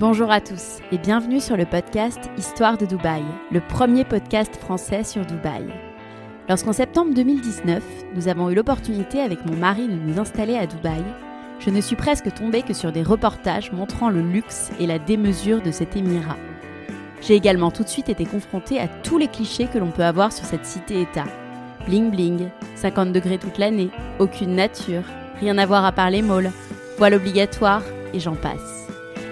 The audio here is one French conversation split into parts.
Bonjour à tous et bienvenue sur le podcast Histoire de Dubaï, le premier podcast français sur Dubaï. Lorsqu'en septembre 2019, nous avons eu l'opportunité avec mon mari de nous installer à Dubaï, je ne suis presque tombée que sur des reportages montrant le luxe et la démesure de cet émirat. J'ai également tout de suite été confrontée à tous les clichés que l'on peut avoir sur cette cité-État. Bling bling, 50 degrés toute l'année, aucune nature, rien à voir à part les malls, voile obligatoire, et j'en passe.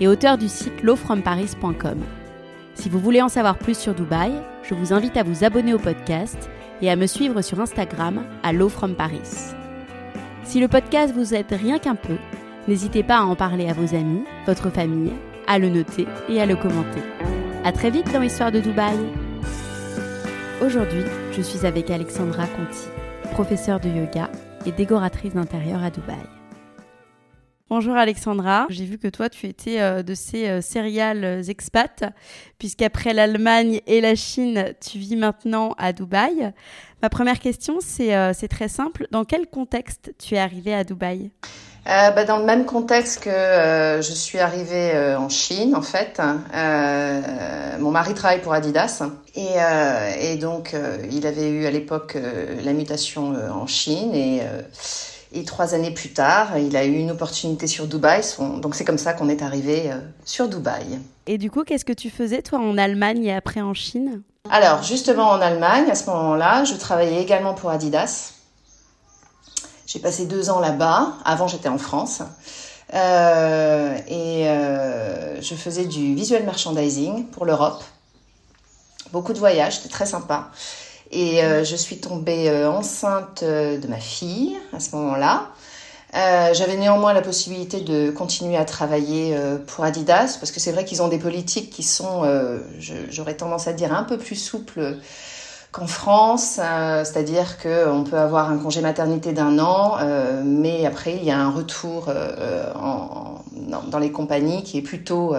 et auteur du site lowfromparis.com. Si vous voulez en savoir plus sur Dubaï, je vous invite à vous abonner au podcast et à me suivre sur Instagram à lowfromparis. Si le podcast vous aide rien qu'un peu, n'hésitez pas à en parler à vos amis, votre famille, à le noter et à le commenter. À très vite dans Histoire de Dubaï. Aujourd'hui, je suis avec Alexandra Conti, professeure de yoga et décoratrice d'intérieur à Dubaï. Bonjour Alexandra, j'ai vu que toi tu étais euh, de ces euh, céréales expats, puisqu'après l'Allemagne et la Chine, tu vis maintenant à Dubaï. Ma première question, c'est euh, très simple. Dans quel contexte tu es arrivée à Dubaï? Bah, Dans le même contexte que je suis arrivée en Chine, en fait. mon mari travaille pour Adidas. Et, et donc, il avait eu à l'époque la mutation en Chine. Et et trois années plus tard, il a eu une opportunité sur Dubaï. Donc c'est comme ça qu'on est arrivé euh, sur Dubaï. Et du coup, qu'est-ce que tu faisais toi en Allemagne et après en Chine? Alors justement en Allemagne, à ce moment-là, je travaillais également pour Adidas. J'ai passé deux ans là-bas. Avant, j'étais en France. Euh, et euh, je faisais du visual merchandising pour l'Europe. Beaucoup de voyages, c'était très sympa. Et euh, je suis tombée euh, enceinte euh, de ma fille à ce moment-là. J'avais néanmoins la possibilité de continuer à travailler pour Adidas parce que c'est vrai qu'ils ont des politiques qui sont, j'aurais tendance à dire, un peu plus souples qu'en France, c'est-à-dire qu'on peut avoir un congé maternité d'un an, mais après il y a un retour en, dans, les compagnies qui est plutôt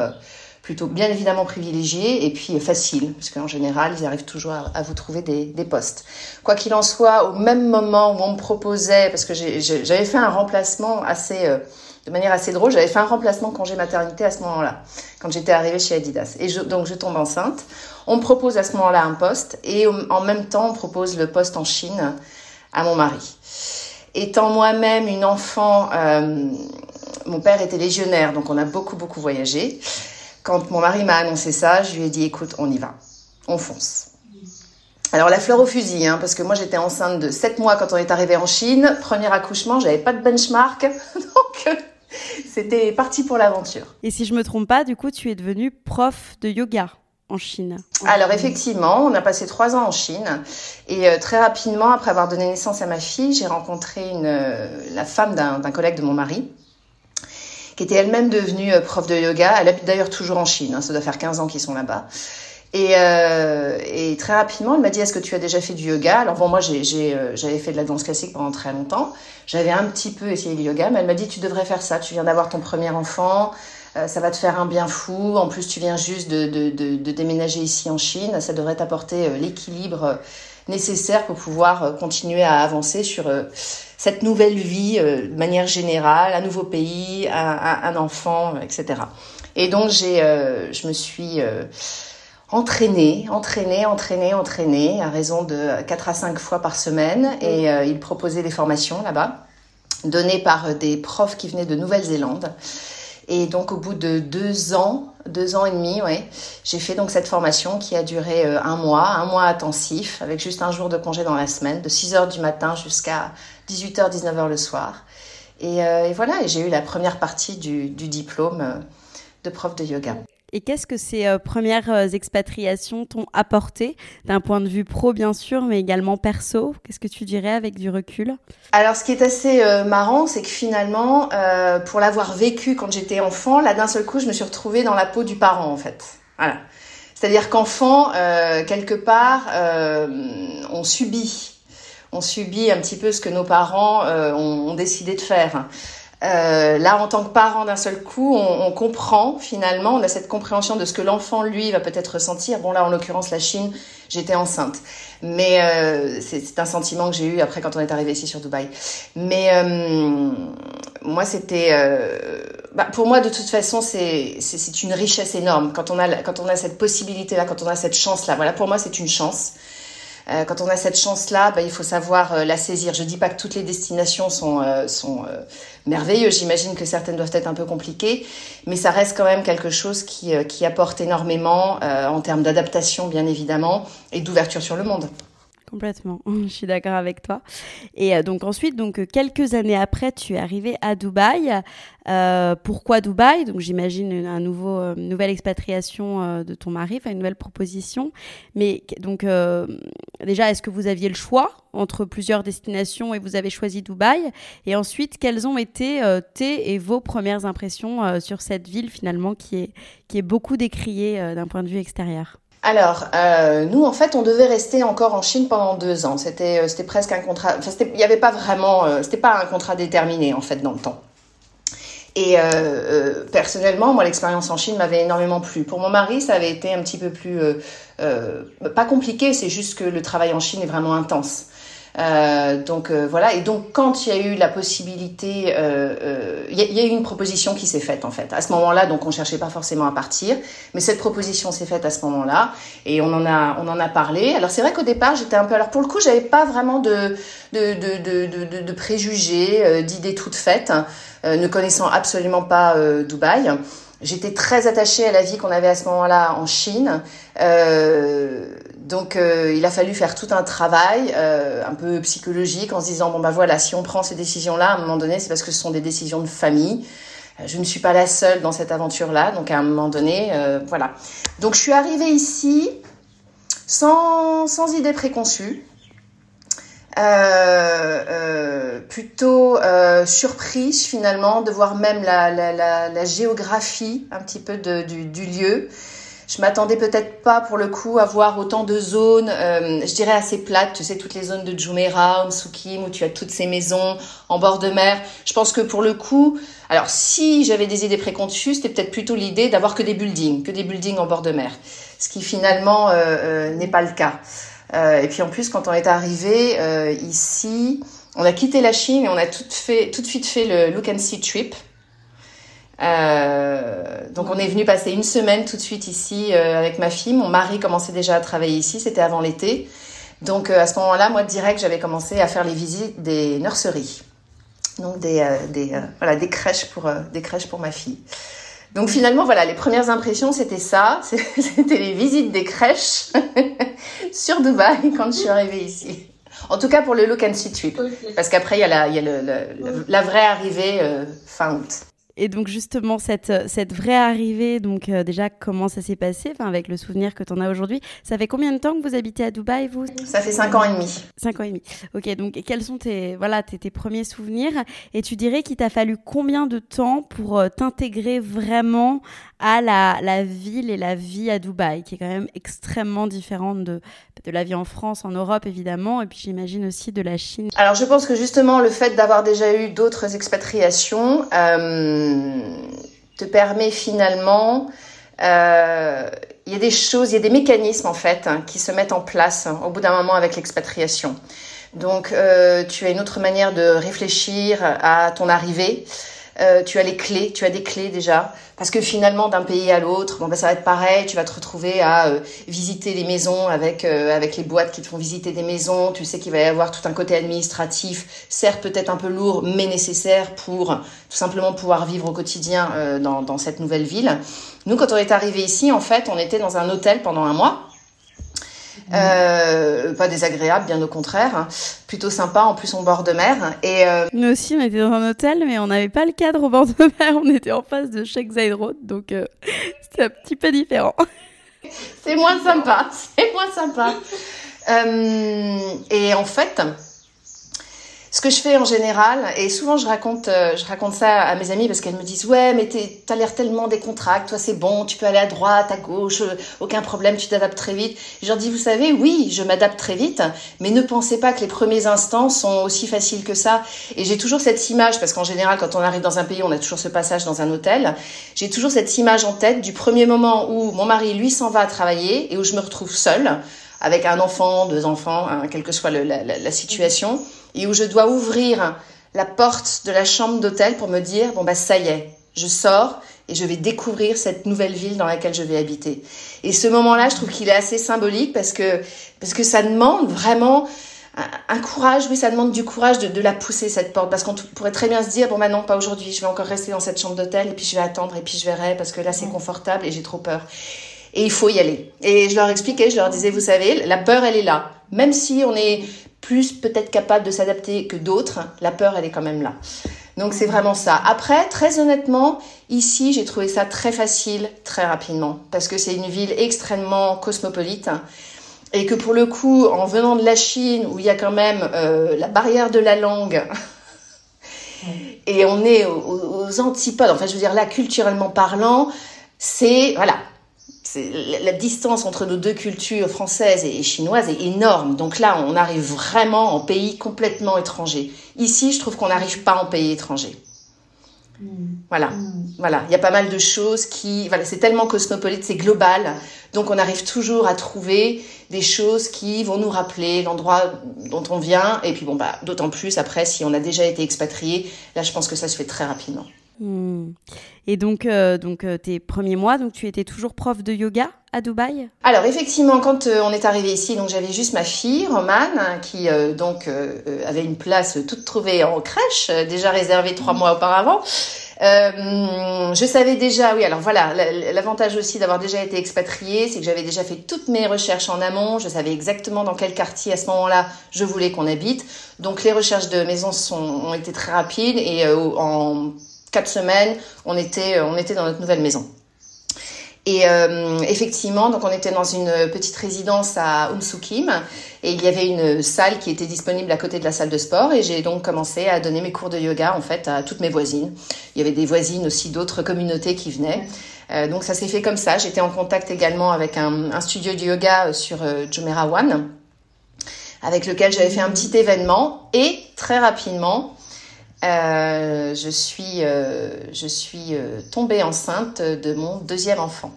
plutôt bien évidemment privilégié et puis facile, parce qu'en général, ils arrivent toujours à, vous trouver des, des postes. Quoi qu'il en soit, au même moment où on me proposait, parce que j'avais fait un remplacement assez, euh, de manière assez drôle, j'avais fait un remplacement congé maternité à ce moment-là, quand j'étais arrivée chez Adidas. Et je, donc je tombe enceinte. On me propose à ce moment-là un poste et en même temps, on propose le poste en Chine à mon mari. Étant moi-même une enfant, euh, mon père était légionnaire, donc on a beaucoup beaucoup voyagé. Quand mon mari m'a annoncé ça, je lui ai dit écoute, on y va, on fonce. Alors la fleur au fusil, hein, parce que moi j'étais enceinte de 7 mois quand on est arrivé en Chine. Premier accouchement, j'avais pas de benchmark, donc euh, c'était parti pour l'aventure. Et si je me trompe pas, du coup tu es devenue prof de yoga en Chine. Alors effectivement, on a passé trois ans en Chine et euh, très rapidement, après avoir donné naissance à ma fille, j'ai rencontré une, euh, la femme d'un collègue de mon mari qui était elle-même devenue euh, prof de yoga. Elle habite d'ailleurs toujours en Chine, hein, ça doit faire 15 ans qu'ils sont là-bas. Et, euh, et, très rapidement, elle m'a dit Est-ce que tu as déjà fait du yoga? Alors, bon, moi, euh, j'avais fait de la danse classique pendant très longtemps. J'avais un petit peu essayé le yoga, mais elle m'a dit Tu devrais faire ça. Tu viens d'avoir ton premier enfant. ça va te faire un bien fou. En plus, tu viens juste de, de, de, déménager ici en Chine. Ça devrait t'apporter l'équilibre nécessaire pour pouvoir continuer à avancer sur cette nouvelle vie de manière générale, un nouveau pays, un, un enfant, etc. Et donc, j'ai, je me suis entraîné, entraîné, entraîné, entraîné, à raison de 4 à 5 fois par semaine. Et euh, il proposait des formations là-bas, données par des profs qui venaient de Nouvelle-Zélande. Et donc, au bout de deux ans, deux ans et demi, ouais, j'ai fait donc cette formation qui a duré euh, un mois, un mois intensif, avec juste un jour de congé dans la semaine, de 6 heures du matin jusqu'à 18h, 19h le soir. Et, euh, et voilà, j'ai eu la première partie du, du diplôme de prof de yoga. Et qu'est-ce que ces euh, premières euh, expatriations t'ont apporté d'un point de vue pro bien sûr, mais également perso? Qu'est-ce que tu dirais avec du recul? Alors ce qui est assez euh, marrant, c'est que finalement, pour l'avoir vécu quand j'étais enfant, là d'un seul coup, je me suis retrouvée dans la peau du parent en fait. Voilà. C'est-à-dire qu'enfant, quelque part, on subit, on subit un petit peu ce que nos parents ont, ont décidé de faire. Euh, là, en tant que parent d'un seul coup, on, on, comprend finalement, on a cette compréhension de ce que l'enfant, lui, va peut-être ressentir. Bon, là, en l'occurrence, la Chine, j'étais enceinte. Mais euh, c'est un sentiment que j'ai eu après quand on est arrivé ici sur Dubaï. Mais euh, moi, c'était... Euh, bah, pour moi, de toute façon, c'est une richesse énorme. Quand on a, quand on a cette possibilité-là, quand on a cette chance-là, voilà, pour moi, c'est une chance. Euh, quand on a cette chance-là, bah, il faut savoir euh, la saisir. Je dis pas que toutes les destinations sont, euh, merveilleuses. J'imagine que certaines doivent être un peu compliquées, mais ça reste quand même quelque chose qui, qui apporte énormément en termes d'adaptation, bien évidemment, et d'ouverture sur le monde. Complètement, je suis d'accord avec toi. Et euh, donc ensuite, donc euh, quelques années après, tu es arrivé à Dubaï. Euh, pourquoi Dubaï? Donc j'imagine un nouveau, nouvelle expatriation de ton mari, une nouvelle proposition. Mais donc déjà, est-ce que vous aviez le choix entre plusieurs destinations et vous avez choisi Dubaï? Et ensuite, quelles ont été tes et vos premières impressions sur cette ville finalement qui est, qui est beaucoup décriée d'un point de vue extérieur? Alors, euh, nous, en fait, on devait rester encore en Chine pendant deux ans. C'était, euh, presque un contrat. Enfin, il n'y avait pas vraiment. Euh, c'était pas un contrat déterminé, en fait, dans le temps. Et personnellement, moi, l'expérience en Chine m'avait énormément plu. Pour mon mari, ça avait été un petit peu plus. pas compliqué, c'est juste que le travail en Chine est vraiment intense. Euh, donc euh, voilà, et donc quand il y a eu la possibilité, euh, il y, a eu une proposition qui s'est faite en fait. À ce moment-là, donc on cherchait pas forcément à partir, mais cette proposition s'est faite à ce moment-là et on en a on en a parlé. Alors c'est vrai qu'au départ j'étais un peu, alors pour le coup j'avais pas vraiment de de de de, de, préjugés, d'idées toutes faites, ne connaissant absolument pas Dubaï. J'étais très attachée à la vie qu'on avait à ce moment-là en Chine. Euh, donc euh, il a fallu faire tout un travail euh, un peu psychologique en se disant bon bah voilà si on prend ces décisions là à un moment donné c'est parce que ce sont des décisions de famille. Euh, je ne suis pas la seule dans cette aventure là donc à un moment donné voilà. Donc je suis arrivée ici sans, sans idée préconçue plutôt surprise finalement de voir même la, géographie un petit peu du, lieu je m'attendais peut-être pas pour le coup à voir autant de zones, euh, je dirais assez plates, tu sais, toutes les zones de Jumeirah, Umsukim, où tu as toutes ces maisons en bord de mer. Je pense que pour le coup, alors si j'avais des idées préconçues, c'était peut-être plutôt l'idée d'avoir que des buildings, que des buildings en bord de mer. Ce qui finalement euh, euh, n'est pas le cas. Et puis en plus, quand on est arrivé ici, on a quitté la Chine et on a tout, fait, tout de suite fait le Look and See Trip. Euh, donc on est venu passer une semaine tout de suite ici euh, avec ma fille. Mon mari commençait déjà à travailler ici, c'était avant l'été. Donc euh, à ce moment-là, moi direct, j'avais commencé à faire les visites des nurseries. Donc des, des voilà, des crèches pour des crèches pour ma fille. Donc finalement, voilà, les premières impressions, c'était ça. C'était les visites des crèches sur Dubaï quand je suis arrivée ici. En tout cas pour le Look and See Trip. Parce qu'après, il y a la, il y a le, la vraie arrivée fin août. Et donc justement cette cette vraie arrivée, donc euh, déjà comment ça s'est passé, enfin avec le souvenir que tu en as aujourd'hui. Ça fait combien de temps que vous habitez à Dubaï vous? Ça fait cinq ans et demi. Cinq ans et demi. Ok, donc quels sont tes voilà tes, tes premiers souvenirs? Et tu dirais qu'il t'a fallu combien de temps pour euh, t'intégrer vraiment à la, la ville et la vie à Dubaï, qui est quand même extrêmement différente de de la vie en France, en Europe évidemment, et puis j'imagine aussi de la Chine. Alors je pense que justement le fait d'avoir déjà eu d'autres expatriations, euh, te permet finalement euh, il y a des choses, il y a des mécanismes en fait hein, qui se mettent en place hein, au bout d'un moment avec l'expatriation. Donc euh, tu as une autre manière de réfléchir à ton arrivée. Euh, tu as les clés, tu as des clés déjà, parce que finalement d'un pays à l'autre, bon ben ça va être pareil, tu vas te retrouver à euh, visiter les maisons avec euh, avec les boîtes qui te font visiter des maisons, tu sais qu'il va y avoir tout un côté administratif, certes peut-être un peu lourd, mais nécessaire pour tout simplement pouvoir vivre au quotidien dans dans cette nouvelle ville. Nous quand on est arrivé ici, en fait, on était dans un hôtel pendant un mois. Euh, pas désagréable, bien au contraire. Hein. Plutôt sympa, en plus on bord de mer. Et euh... Nous aussi, on était dans un hôtel, mais on n'avait pas le cadre au bord de mer. On était en face de Zayed Road, donc euh, c'était un petit peu différent. C'est moins sympa, c'est moins sympa. Euh, et en fait, ce que je fais en général, et souvent je raconte, euh, je raconte ça à mes amis parce qu'elles me disent ouais mais t'as l'air tellement décontracté, toi c'est bon, tu peux aller à droite, à gauche, euh, aucun problème, tu t'adaptes très vite. je leur dis vous savez oui je m'adapte très vite, mais ne pensez pas que les premiers instants sont aussi faciles que ça. Et j'ai toujours cette image parce qu'en général quand on arrive dans un pays on a toujours ce passage dans un hôtel. J'ai toujours cette image en tête du premier moment où mon mari lui s'en va travailler et où je me retrouve seule avec un enfant, deux enfants, hein, quelle que soit la, la situation et où je dois ouvrir la porte de la chambre d'hôtel pour me dire bon bah ça y est, je sors et je vais découvrir cette nouvelle ville dans laquelle je vais habiter. Et ce moment-là, je trouve qu'il est assez symbolique parce que parce que ça demande vraiment un, courage, oui, ça demande du courage de, de la pousser cette porte parce qu'on pourrait très bien se dire bon bah non pas aujourd'hui, je vais encore rester dans cette chambre d'hôtel et puis je vais attendre et puis je verrai parce que là c'est confortable et j'ai trop peur. Et il faut y aller. Et je leur expliquais, je leur disais, vous savez, la peur, elle est là. Même si on est plus peut-être capable de s'adapter que d'autres, la peur, elle est quand même là. Donc c'est vraiment ça. Après, très honnêtement, ici, j'ai trouvé ça très facile, très rapidement, parce que c'est une ville extrêmement cosmopolite. Et que pour le coup, en venant de la Chine, où il y a quand même euh, la barrière de la langue, et on est aux, aux, antipodes, enfin je veux dire là, culturellement parlant, c'est, voilà, la distance entre nos deux cultures françaises et chinoises est énorme. Donc là, on arrive vraiment en pays complètement étranger. Ici, je trouve qu'on n'arrive pas en pays étranger. Mmh. Voilà, mmh. voilà. Il y a pas mal de choses qui, voilà, c'est tellement cosmopolite, c'est global. Donc on arrive toujours à trouver des choses qui vont nous rappeler l'endroit dont on vient. Et puis bon, bah, d'autant plus après, si on a déjà été expatrié, là, je pense que ça se fait très rapidement. Et donc, euh, donc euh, tes premiers mois, donc tu étais toujours prof de yoga à Dubaï? Alors effectivement, quand euh, on est arrivé ici, donc j'avais juste ma fille Romane qui donc avait une place toute trouvée en crèche, déjà réservée trois mois auparavant. je savais déjà, oui, alors voilà, l'avantage aussi d'avoir déjà été expatriée, c'est que j'avais déjà fait toutes mes recherches en amont, je savais exactement dans quel quartier à ce moment-là je voulais qu'on habite. Donc les recherches de maison ont été très rapides et en quatre semaines, on était, on était dans notre nouvelle maison. Et euh, effectivement, donc on était dans une petite résidence à Umsukim et il y avait une salle qui était disponible à côté de la salle de sport et j'ai donc commencé à donner mes cours de yoga en fait à toutes mes voisines. Il y avait des voisines aussi d'autres communautés qui venaient. Euh, donc ça s'est fait comme ça. J'étais en contact également avec un, un studio de yoga sur euh, Jumeirah One avec lequel j'avais fait un petit événement et très rapidement euh, je suis, euh, je suis euh, tombée enceinte de mon deuxième enfant.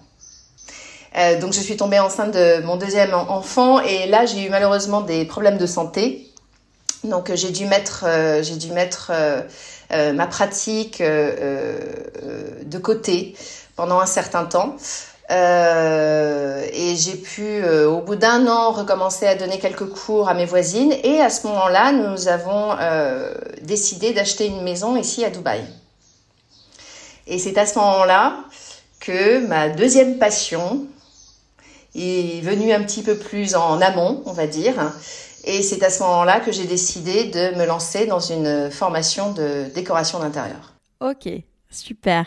Euh, donc je suis tombée enceinte de mon deuxième enfant et là j'ai eu malheureusement des problèmes de santé. Donc j'ai dû mettre, euh, j'ai dû mettre ma pratique de côté pendant un certain temps. Euh, et j'ai pu, euh, au bout d'un an, recommencer à donner quelques cours à mes voisines. Et à ce moment-là, nous avons euh, décidé d'acheter une maison ici à Dubaï. Et c'est à ce moment-là que ma deuxième passion est venue un petit peu plus en amont, on va dire. Et c'est à ce moment-là que j'ai décidé de me lancer dans une formation de décoration d'intérieur. Ok, super.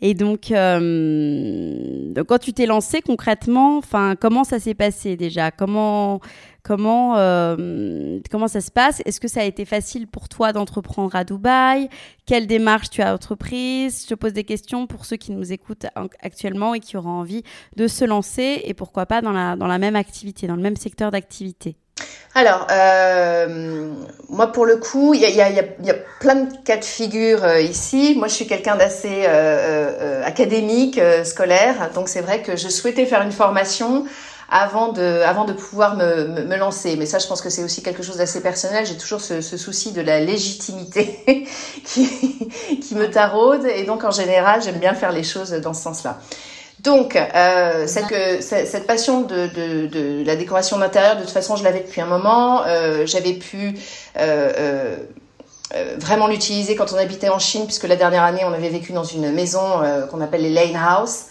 Et donc, euh, donc quand tu t'es lancé concrètement, enfin, comment ça s'est passé déjà? Comment comment euh, comment ça se passe? Est-ce que ça a été facile pour toi d'entreprendre à Dubaï? Quelle démarche tu as entreprise? Je pose des questions pour ceux qui nous écoutent actuellement et qui auront envie de se lancer et pourquoi pas dans la même activité, dans le même secteur d'activité. Alors, euh, moi pour le coup, il y a, y, a, plein de cas de figure euh, ici. Moi, je suis quelqu'un d'assez euh, académique, scolaire, donc c'est vrai que je souhaitais faire une formation avant de, pouvoir me, lancer. Mais ça, je pense que c'est aussi quelque chose d'assez personnel. J'ai toujours ce, souci de la légitimité qui, qui me taraude, et donc en général, j'aime bien faire les choses dans ce sens-là. Donc, euh, cette, que, cette, passion de, de, de la décoration d'intérieur, de toute façon, je l'avais depuis un moment. Euh, J'avais pu euh, euh, euh, vraiment l'utiliser quand on habitait en Chine, puisque la dernière année, on avait vécu dans une maison euh, qu'on appelle les Lane House.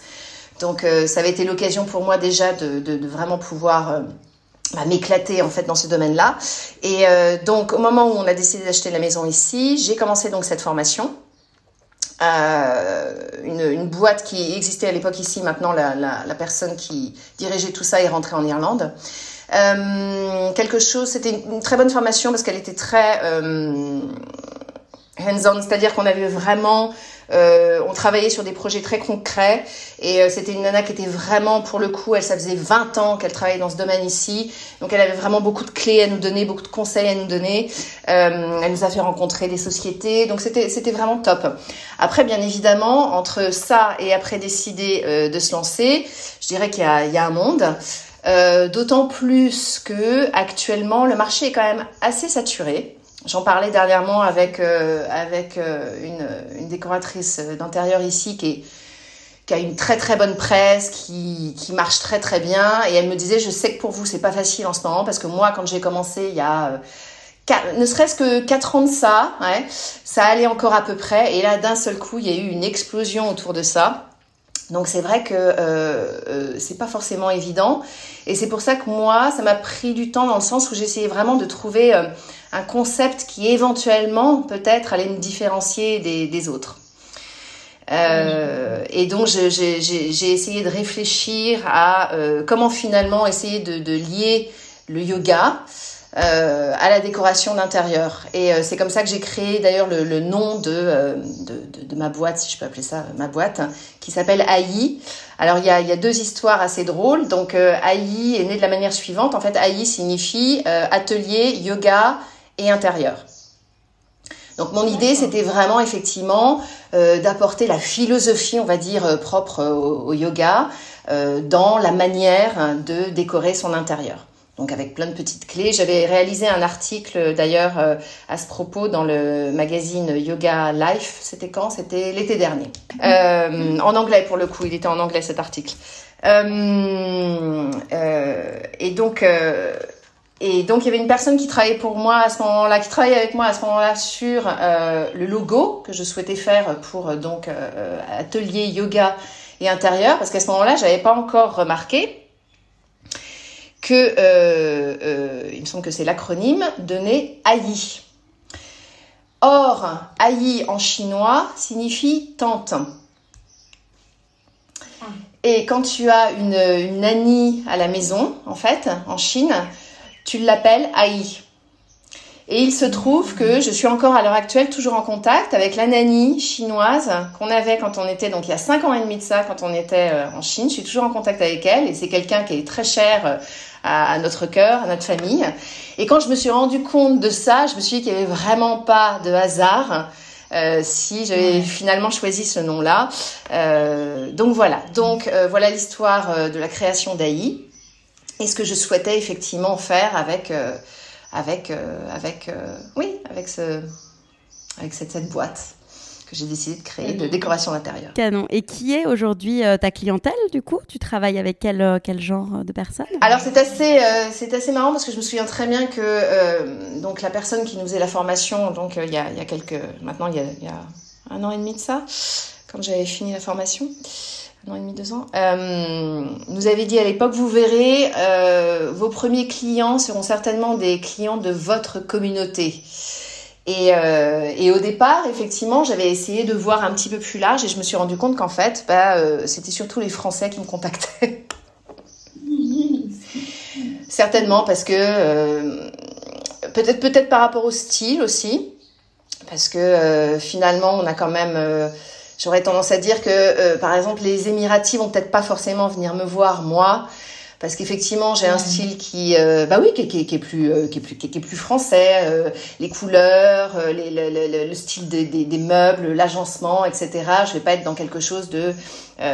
Donc, ça avait été l'occasion pour moi déjà de, de, de vraiment pouvoir bah, m'éclater en fait dans ce domaine-là. Et donc, au moment où on a décidé d'acheter la maison ici, j'ai commencé donc cette formation. Euh, une, une, boîte qui existait à l'époque ici. Maintenant, la, la, la, personne qui dirigeait tout ça est rentrée en Irlande. Euh, quelque chose, c'était une, très bonne formation parce qu'elle était très euh, hands-on, c'est-à-dire qu'on avait vraiment euh, on travaillait sur des projets très concrets et euh, c'était une nana qui était vraiment, pour le coup, elle, ça faisait 20 ans qu'elle travaillait dans ce domaine ici. Donc elle avait vraiment beaucoup de clés à nous donner, beaucoup de conseils à nous donner. Euh, elle nous a fait rencontrer des sociétés. Donc c'était, c'était vraiment top. Après, bien évidemment, entre ça et après décider euh, de se lancer, je dirais qu'il y a, y a un monde. Euh, d'autant plus que actuellement le marché est quand même assez saturé. J'en parlais dernièrement avec, euh, avec euh, une, décoratrice d'intérieur ici qui, a une très très bonne presse, qui, qui, marche très très bien. Et elle me disait, je sais que pour vous, c'est pas facile en ce moment parce que moi, quand j'ai commencé il y a... Euh, ne serait-ce que 4 ans de ça, ça allait encore à peu près. Et là, d'un seul coup, il y a eu une explosion autour de ça. Donc c'est vrai que euh, euh, c'est pas forcément évident. Et c'est pour ça que moi, ça m'a pris du temps dans le sens où j'essayais vraiment de trouver euh, un concept qui éventuellement peut-être allait me différencier des, autres. Euh, et donc j'ai essayé de réfléchir à euh, comment finalement essayer de, lier le yoga euh, à la décoration d'intérieur. Et c'est comme ça que j'ai créé d'ailleurs le, nom de, de, ma boîte, si je peux appeler ça ma boîte, qui s'appelle AI. Alors il y a, y a deux histoires assez drôles. Donc AI est né de la manière suivante. En fait, AI signifie atelier, yoga et intérieur. Donc mon idée, c'était vraiment effectivement euh, d'apporter la philosophie, on va dire, propre au, au yoga euh, dans la manière de décorer son intérieur donc avec plein de petites clés. J'avais réalisé un article d'ailleurs euh, à ce propos dans le magazine Yoga Life. C'était quand? C'était l'été dernier. Euh, en anglais pour le coup, il était en anglais cet article. Euh, euh et donc. Euh, et donc il y avait une personne qui travaillait pour moi à ce moment-là, qui travaillait avec moi à ce moment-là sur le logo que je souhaitais faire pour donc atelier yoga et intérieur, parce qu'à ce moment-là j'avais pas encore remarqué, que, euh, euh, il me semble que c'est l'acronyme, donné AI. Or, AI en chinois signifie tante. Ah. Et quand tu as une, une nanny à la maison, en fait, en Chine, tu l'appelles AI. Et il se trouve que je suis encore à l'heure actuelle toujours en contact avec la nanny chinoise qu'on avait quand on était, donc il y a 5 ans et demi de ça, quand on était euh, en Chine. Je suis toujours en contact avec elle et c'est quelqu'un qui est très cher à, à notre cœur, à notre famille. Et quand je me suis rendu compte de ça, je me suis dit qu'il n'y avait vraiment pas de hasard. Euh, si j'avais finalement choisi ce nom-là. Euh, donc voilà, donc euh, voilà l'histoire euh, de la création d'AI et ce que je souhaitais effectivement faire avec euh, avec avec oui avec ce avec cette, cette boîte que j'ai décidé de créer de décoration d'intérieur. Canon. Et qui est aujourd'hui euh, ta clientèle du coup? Tu travailles avec quel, euh, quel genre de personnes Alors c'est assez, euh, c'est assez marrant parce que je me souviens très bien que euh, donc la personne qui nous faisait la formation, donc il y, a, y a quelques, maintenant il y a, y a un an et demi de ça, quand j'avais fini la formation un et demi, deux ans, euh, nous avait dit à l'époque, vous verrez, euh, vos premiers clients seront certainement des clients de votre communauté. Et, euh, et, au départ, effectivement, j'avais essayé de voir un petit peu plus large et je me suis rendu compte qu'en fait, bah, euh, c'était surtout les Français qui me contactaient. Certainement parce que euh, peut-être peut-être par rapport au style aussi, parce que euh, finalement, on a quand même. Euh, j'aurais tendance à dire que, par exemple, les Émiratis vont peut-être pas forcément venir me voir moi. Parce qu'effectivement j'ai un style qui euh, bah oui qui, qui, qui, est plus euh, qui est plus qui, est plus français euh, les couleurs les, le, le, le, style des, des, des meubles l'agencement etc je vais pas être dans quelque chose de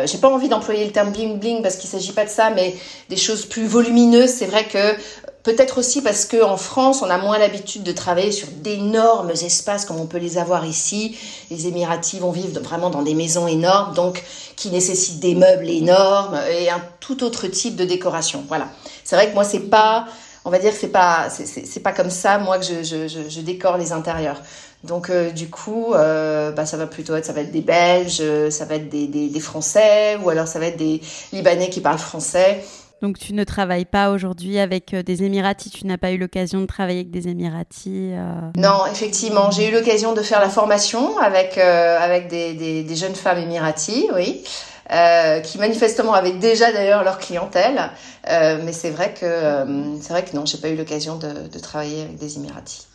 j'ai pas envie d'employer le terme bling bling parce qu'il s'agit pas de ça mais des choses plus volumineuses. C'est vrai que Peut-être aussi parce que en France, on a moins l'habitude de travailler sur d'énormes espaces comme on peut les avoir ici. Les Émiratis vont vivre vraiment dans des maisons énormes, donc qui nécessitent des meubles énormes et un tout autre type de décoration. Voilà. C'est vrai que moi, c'est pas, on va dire c'est pas, c'est pas comme ça moi que je, je, je, je décore les intérieurs. Donc euh, du coup, euh, bah, ça va plutôt être, ça va être des Belges, ça va être des, des, des Français, ou alors ça va être des Libanais qui parlent français. Donc tu ne travailles pas aujourd'hui avec euh, des Émiratis, tu n'as pas eu l'occasion de travailler avec des Émiratis euh... Non, effectivement, j'ai eu l'occasion de faire la formation avec, euh, avec des, jeunes femmes Émiratis, oui. Euh, qui manifestement avaient déjà d'ailleurs leur clientèle, mais c'est vrai que c'est vrai que non, j'ai pas eu l'occasion de, de, travailler avec des Émiratis.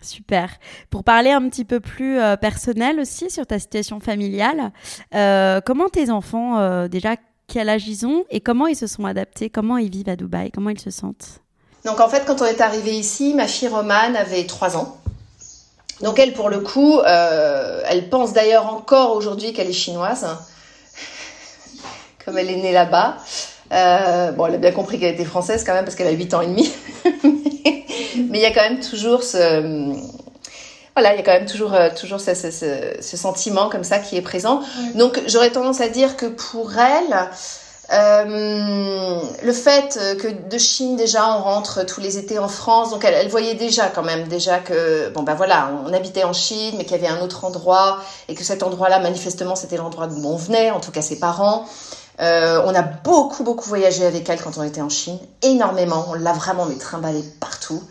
Super. Pour parler un petit peu plus euh, personnel aussi sur ta situation familiale, euh, comment tes enfants euh, déjà quel âge ils ont et comment ils se sont adaptés, comment ils vivent à Dubaï, comment ils se sentent? Donc en fait, quand on est arrivé ici, ma fille Romane avait 3 ans. Donc elle, pour le coup, euh, elle pense d'ailleurs encore aujourd'hui qu'elle est chinoise, comme elle est née là-bas. Euh, bon, elle a bien compris qu'elle était française quand même parce qu'elle a 8 ans et demi. Mais il y a quand même toujours ce, voilà, il y a quand même toujours, euh, toujours ce, ce, ce, sentiment comme ça qui est présent. Donc, j'aurais tendance à dire que pour elle, euh, le fait que de Chine déjà on rentre tous les étés en France, donc elle, elle, voyait déjà quand même déjà que bon ben voilà, on habitait en Chine, mais qu'il y avait un autre endroit et que cet endroit-là manifestement c'était l'endroit d'où on venait, en tout cas ses parents. Euh, on a beaucoup beaucoup voyagé avec elle quand on était en Chine, énormément. On l'a vraiment mais trimballé partout.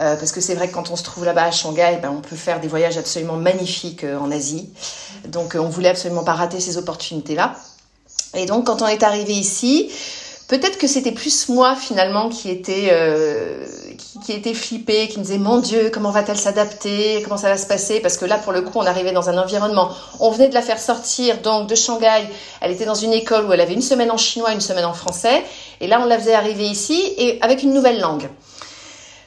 Euh, parce que c'est vrai que quand on se trouve là-bas à Shanghai, ben, on peut faire des voyages absolument magnifiques euh, en Asie. Donc on voulait absolument pas rater ces opportunités-là. Et donc quand on est arrivé ici, peut-être que c'était plus moi finalement qui était euh, qui, qui, était flippée, qui me disait mon Dieu comment va-t-elle s'adapter, comment ça va se passer? Parce que là pour le coup on arrivait dans un environnement, on venait de la faire sortir donc de Shanghai, elle était dans une école où elle avait une semaine en chinois, une semaine en français, et là on la faisait arriver ici et avec une nouvelle langue.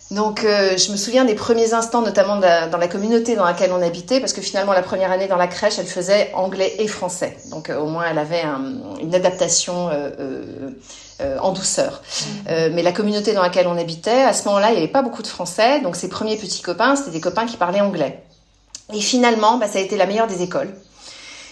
Donc, euh, je me souviens des premiers instants, notamment la, dans la communauté dans laquelle on habitait, parce que finalement, la première année dans la crèche, elle faisait anglais et français. Donc, euh, au moins, elle avait un, une adaptation euh, en douceur. Mmh. mais la communauté dans laquelle on habitait, à ce moment-là, il n'y avait pas beaucoup de français. Donc, ses premiers petits copains, c'était des copains qui parlaient anglais. Et finalement, bah, ça a été la meilleure des écoles.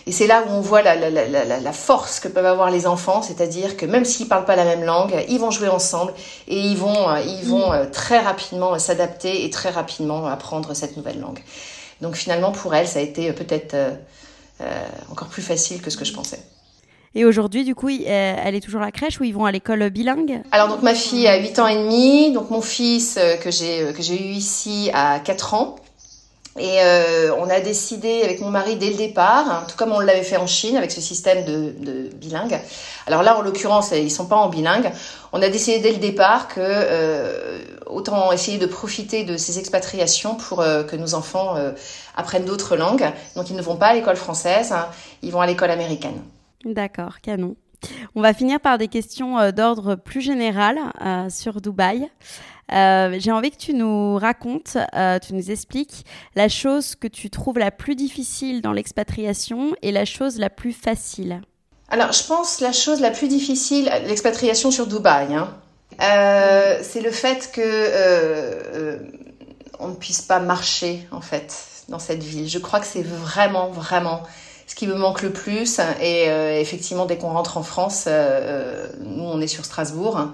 Et c'est là où on voit la, la, la, la, force que peuvent avoir les enfants, c'est-à-dire que même s'ils parlent pas la même langue, ils vont jouer ensemble et ils vont, euh, ils vont mmh. très rapidement s'adapter et très rapidement apprendre cette nouvelle langue. Donc finalement, pour elle, ça a été peut-être euh, euh, encore plus facile que ce que je pensais. Et aujourd'hui, du coup, elle est toujours à la crèche ou ils vont à l'école bilingue? Alors, donc, ma fille a 8 ans et demi. Donc, mon fils, que j'ai, que j'ai eu ici, a 4 ans. Et euh, on a décidé avec mon mari dès le départ, hein, tout comme on l'avait fait en Chine avec ce système de, de bilingue. Alors là, en l'occurrence, ils sont pas en bilingue. On a décidé dès le départ que euh, autant essayer de profiter de ces expatriations pour euh, que nos enfants euh, apprennent d'autres langues. Donc ils ne vont pas à l'école française, hein, ils vont à l'école américaine. D'accord, canon. On va finir par des questions euh, d'ordre plus général sur Dubaï. Euh, j'ai envie que tu nous racontes, euh, tu nous expliques la chose que tu trouves la plus difficile dans l'expatriation et la chose la plus facile. Alors, je pense la chose la plus difficile, l'expatriation sur Dubaï, hein, euh, c'est le fait que on ne puisse pas marcher en fait dans cette ville. Je crois que c'est vraiment, vraiment ce qui me manque le plus. Et effectivement, dès qu'on rentre en France, nous on est sur Strasbourg.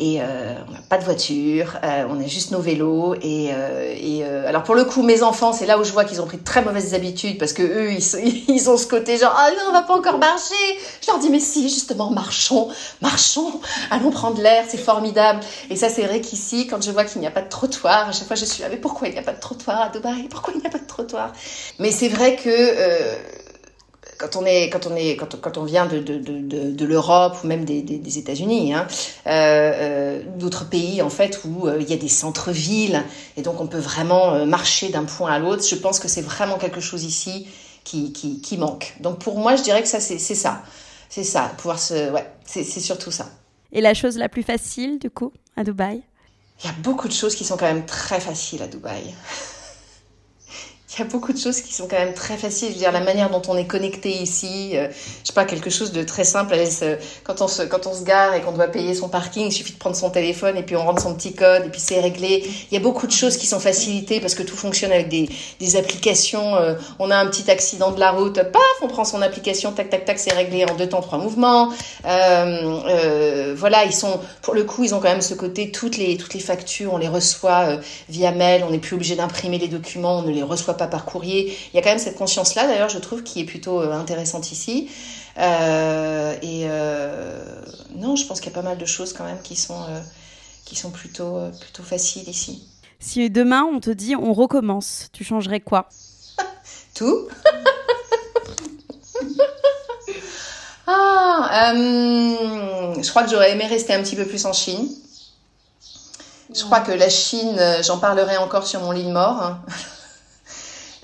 Et euh, on n'a pas de voiture, euh, on a juste nos vélos. Et, euh, et alors pour le coup mes enfants c'est là où je vois qu'ils ont pris de très mauvaises habitudes parce que eux ils, ont ce côté genre ah non on va pas encore marcher, je leur dis mais si justement marchons, marchons, allons prendre l'air c'est formidable. Et ça c'est vrai qu'ici quand je vois qu'il n'y a pas de trottoir à chaque fois je suis là mais pourquoi il n'y a pas de trottoir à Dubaï? Pourquoi il n'y a pas de trottoir? Mais c'est vrai que quand on est quand on est quand, quand on vient de de, de, de l'Europe ou même des, des, des États-Unis, hein, euh, euh, d'autres pays en fait où euh, il y a des centres-villes et donc on peut vraiment marcher d'un point à l'autre. Je pense que c'est vraiment quelque chose ici qui, qui, qui manque. Donc pour moi, je dirais que ça c'est ça, c'est ça, pouvoir se ouais, c'est surtout ça. Et la chose la plus facile, du coup, à Dubaï? Il y a beaucoup de choses qui sont quand même très faciles à Dubaï. Il y a beaucoup de choses qui sont quand même très faciles. Je veux dire, la manière dont on est connecté ici, euh, je sais pas, quelque chose de très simple. quand, on se, quand on se gare et qu'on doit payer son parking, il suffit de prendre son téléphone et puis on rentre son petit code et puis c'est réglé. Il y a beaucoup de choses qui sont facilitées parce que tout fonctionne avec des, des applications. Euh, on a un petit accident de la route, paf, on prend son application, tac, tac, tac, c'est réglé en deux temps, trois mouvements. Euh, euh, voilà, ils sont, pour le coup, ils ont quand même ce côté, toutes les, toutes les factures, on les reçoit euh, via mail, on n'est plus obligé d'imprimer les documents, on ne les reçoit pas par courrier. Il y a quand même cette conscience-là, d'ailleurs, je trouve, qui est plutôt euh, intéressante ici. Euh, et euh, non, je pense qu'il y a pas mal de choses quand même qui sont, qui sont plutôt, plutôt faciles ici. Si demain on te dit on recommence, tu changerais quoi? Tout? ah, je crois que j'aurais aimé rester un petit peu plus en Chine. Je crois que la Chine, j'en parlerai encore sur mon lit de mort.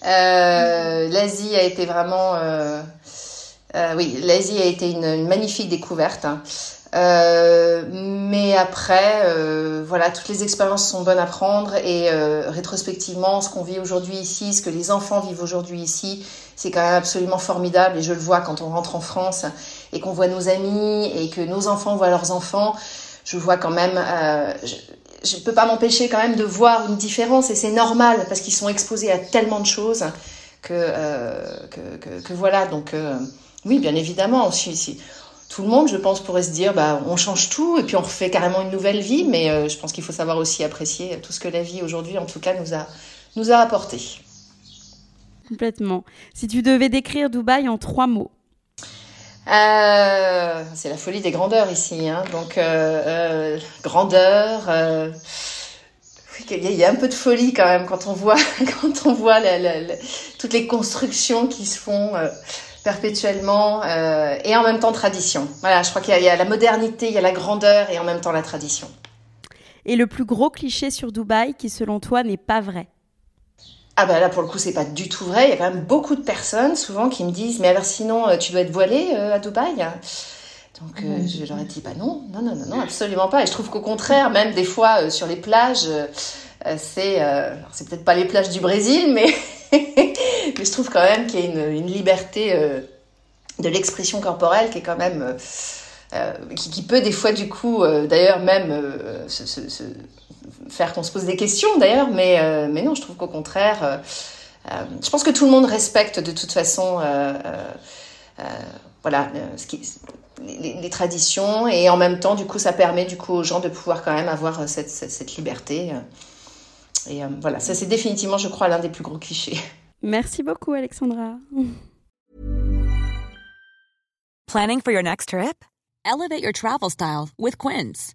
Euh, L'Asie a été vraiment, euh, euh, oui, l'Asie a été une, une magnifique découverte. Hein. Euh, mais après, euh, voilà, toutes les expériences sont bonnes à prendre et euh, rétrospectivement, ce qu'on vit aujourd'hui ici, ce que les enfants vivent aujourd'hui ici, c'est quand même absolument formidable et je le vois quand on rentre en France et qu'on voit nos amis et que nos enfants voient leurs enfants. Je vois quand même, je, je ne peux pas m'empêcher quand même de voir une différence et c'est normal parce qu'ils sont exposés à tellement de choses que, euh, que, que, que, voilà. Donc euh, oui, bien évidemment, si, tout le monde, je pense, pourrait se dire, bah, on change tout et puis on refait carrément une nouvelle vie, mais euh, je pense qu'il faut savoir aussi apprécier tout ce que la vie aujourd'hui, en tout cas, nous a, nous a apporté. Complètement. Si tu devais décrire Dubaï en trois mots, euh, c'est la folie des grandeurs ici. Hein. Donc, euh, euh, grandeur. Euh, il y a un peu de folie quand même quand on voit, quand on voit la, la, toutes les constructions qui se font euh, perpétuellement et en même temps tradition. Voilà, je crois qu'il y, a la modernité, il y a la grandeur et en même temps la tradition. Et le plus gros cliché sur Dubaï qui, selon toi, n'est pas vrai? Ah ben là pour le coup c'est pas du tout vrai. Il y a quand même beaucoup de personnes souvent qui me disent mais alors sinon euh, tu dois être voilée euh, à Dubaï? Donc euh, mmh. je leur ai dit bah non non non non non absolument pas. Et je trouve qu'au contraire même des fois euh, sur les plages c'est c'est peut-être pas les plages du Brésil mais mais je trouve quand même qu'il y a une, une liberté de l'expression corporelle qui est quand même qui, qui, peut des fois du coup d'ailleurs même se, se, se faire qu'on se pose des questions d'ailleurs, mais, euh, mais non, je trouve qu'au contraire, euh, euh, je pense que tout le monde respecte de toute façon voilà, ce qui, les, les, traditions et en même temps, du coup, ça permet du coup aux gens de pouvoir quand même avoir cette, cette, cette liberté. Et voilà, ça c'est définitivement, je crois, l'un des plus gros clichés. Merci beaucoup, Alexandra. Planning for your next trip? Elevate your travel style with Quince.